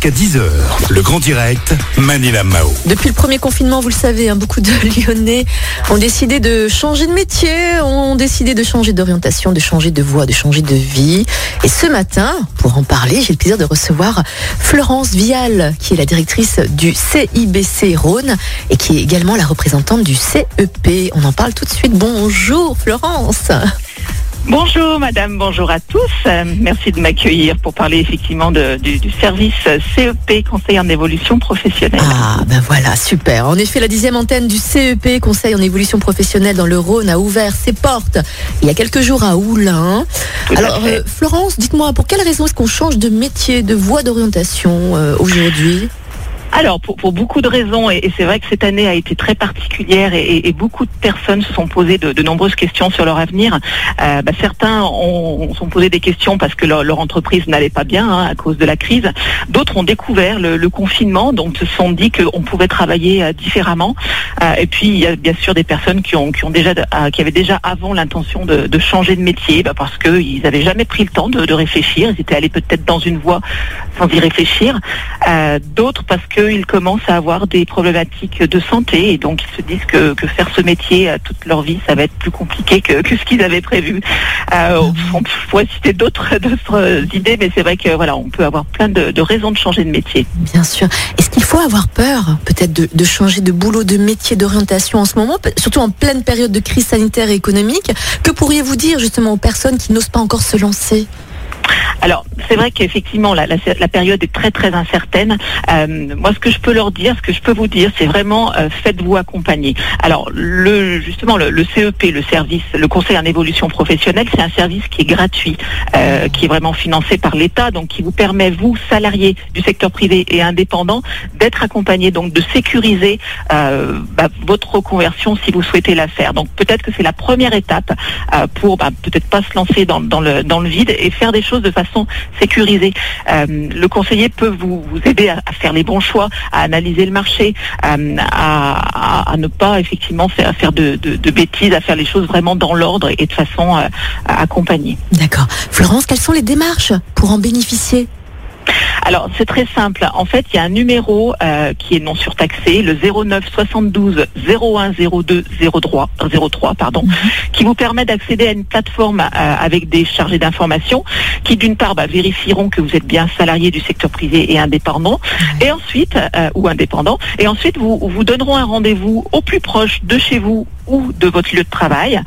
jusqu'à 10h. Le grand direct, Manila Mao. Depuis le premier confinement, vous le savez, hein, beaucoup de Lyonnais ont décidé de changer de métier, ont décidé de changer d'orientation, de changer de voie, de changer de vie. Et ce matin, pour en parler, j'ai le plaisir de recevoir Florence Vial, qui est la directrice du CIBC Rhône et qui est également la représentante du CEP. On en parle tout de suite. Bonjour Florence. Bonjour madame, bonjour à tous. Euh, merci de m'accueillir pour parler effectivement de- du, du service CEP, Conseil en évolution professionnelle. Ah ben voilà, super. En effet, la dixième antenne du CEP, Conseil en évolution professionnelle dans le Rhône, a ouvert ses portes il y a quelques jours à Oulin. Tout Alors, euh, Florence, dites-moi, pour quelle raison est-ce qu'on change de métier, de voie d'orientation euh, aujourd'hui? Alors pour, beaucoup de raisons, et, c'est vrai que cette année a été très particulière et, beaucoup de personnes se sont posées de, nombreuses questions sur leur avenir. Euh, bah, certains ont, sont posés des questions parce que leur, entreprise n'allait pas bien hein, à cause de la crise. D'autres ont découvert le, confinement, donc se sont dit qu'on pouvait travailler euh, différemment. Euh, et puis il y a bien sûr des personnes qui ont, déjà, qui avaient déjà avant l'intention de, changer de métier, bah, parce qu'ils n'avaient jamais pris le temps de, de réfléchir. Ils étaient allés peut-être dans une voie sans y réfléchir. D'autres parce qu'ils commencent à avoir des problématiques de santé et donc ils se disent que, que faire ce métier euh, toute leur vie, ça va être plus compliqué que, que ce qu'ils avaient prévu. Euh, on pourrait citer d'autres idées, mais c'est vrai que voilà, on peut avoir plein de, de raisons de changer de métier. Bien sûr. Est-ce qu'il faut avoir peur, peut-être, de, de changer de boulot, de métier, d'orientation en ce moment, surtout en pleine période de crise sanitaire et économique? Que pourriez-vous dire justement aux personnes qui n'osent pas encore se lancer? Alors, c'est vrai qu'effectivement, la, période est très très incertaine. Euh, moi, ce que je peux leur dire, ce que je peux vous dire, c'est vraiment euh, faites-vous accompagner. Alors, le, justement, le, CEP, le service, le Conseil en évolution professionnelle, c'est un service qui est gratuit, euh, qui est vraiment financé par l'État, donc qui vous permet, vous, salariés du secteur privé et indépendants, d'être accompagnés, donc de sécuriser bah, votre reconversion si vous souhaitez la faire. Donc, peut-être que c'est la première étape pour bah, peut-être pas se lancer dans le vide et faire des choses de façon sécurisée. Euh, le conseiller peut vous, aider à, faire les bons choix, à analyser le marché, euh, à, ne pas effectivement faire, de bêtises, à faire les choses vraiment dans l'ordre et de façon euh, accompagnée. D'accord. Florence, quelles sont les démarches pour en bénéficier? Alors c'est très simple. En fait, il y a un numéro euh, qui est non surtaxé, le 09 72 01 02 03, 03 pardon, qui vous permet d'accéder à une plateforme euh, avec des chargés d'information qui d'une part bah, vérifieront que vous êtes bien salarié du secteur privé et indépendant, et ensuite euh, ou indépendant, et ensuite vous vous donneront un rendez-vous au plus proche de chez vous ou de votre lieu de travail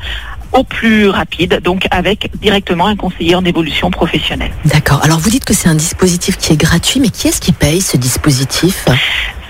au plus rapide, donc avec directement un conseiller en évolution professionnelle. D'accord. Alors vous dites que c'est un dispositif qui est gratuit, mais qui est-ce qui paye ce dispositif?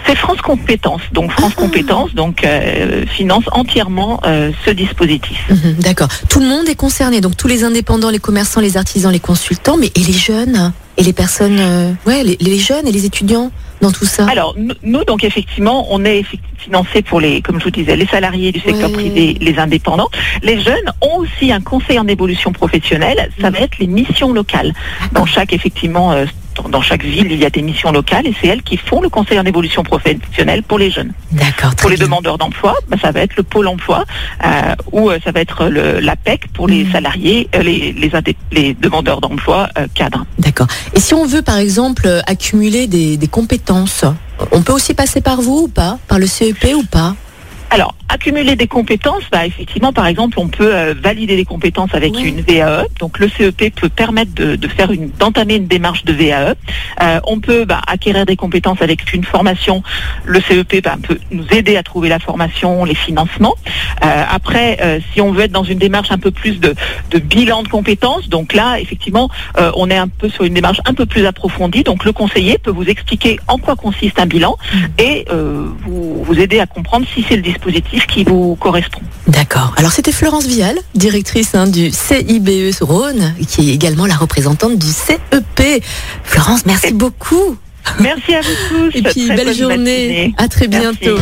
C'est France Compétences. Donc France Ah. Compétences donc euh, finance entièrement euh, ce dispositif. Mhm, D'accord. Tout le monde est concerné, donc tous les indépendants, les commerçants, les artisans, les consultants, mais et les jeunes? Et les personnes, euh, ouais, les, les jeunes et les étudiants dans tout ça. Alors nous, donc effectivement on est financé pour les comme je vous disais les salariés du secteur Ouais. privé, les indépendants. Les jeunes ont aussi un conseil en évolution professionnelle. Ça va être les missions locales. Dans chaque effectivement euh, dans- chaque ville, il y a des missions locales et c'est elles qui font le conseil en évolution professionnelle pour les jeunes. D'accord. Pour les bien. demandeurs d'emploi, bah, ça va être le pôle emploi euh, ou euh, ça va être l'APEC pour les Mhm. salariés, euh, les, les, indé- les demandeurs d'emploi cadres. D'accord. Et si on veut, par exemple, accumuler des, des compétences, on peut aussi passer par vous ou pas Par le CEP ou pas? Alors, accumuler des compétences, bah, effectivement, par exemple, on peut euh, valider des compétences avec une VAE. Donc, le CEP peut permettre de, de faire une, d'entamer une démarche de VAE. Euh, on peut bah, acquérir des compétences avec une formation. Le CEP bah, peut nous aider à trouver la formation, les financements. Euh, après, si on veut être dans une démarche un peu plus de, de bilan de compétences, donc là, effectivement, on est un peu sur une démarche un peu plus approfondie. Donc, le conseiller peut vous expliquer en quoi consiste un bilan et euh, vous, vous aider à comprendre si c'est le dispositif qui vous correspond. D'accord. Alors c'était Florence Vial, directrice hein, du CIBE Rhône, qui est également la représentante du CEP. Florence, merci beaucoup. Merci à vous tous. Et puis Très belle journée. matinée. À très Merci. bientôt.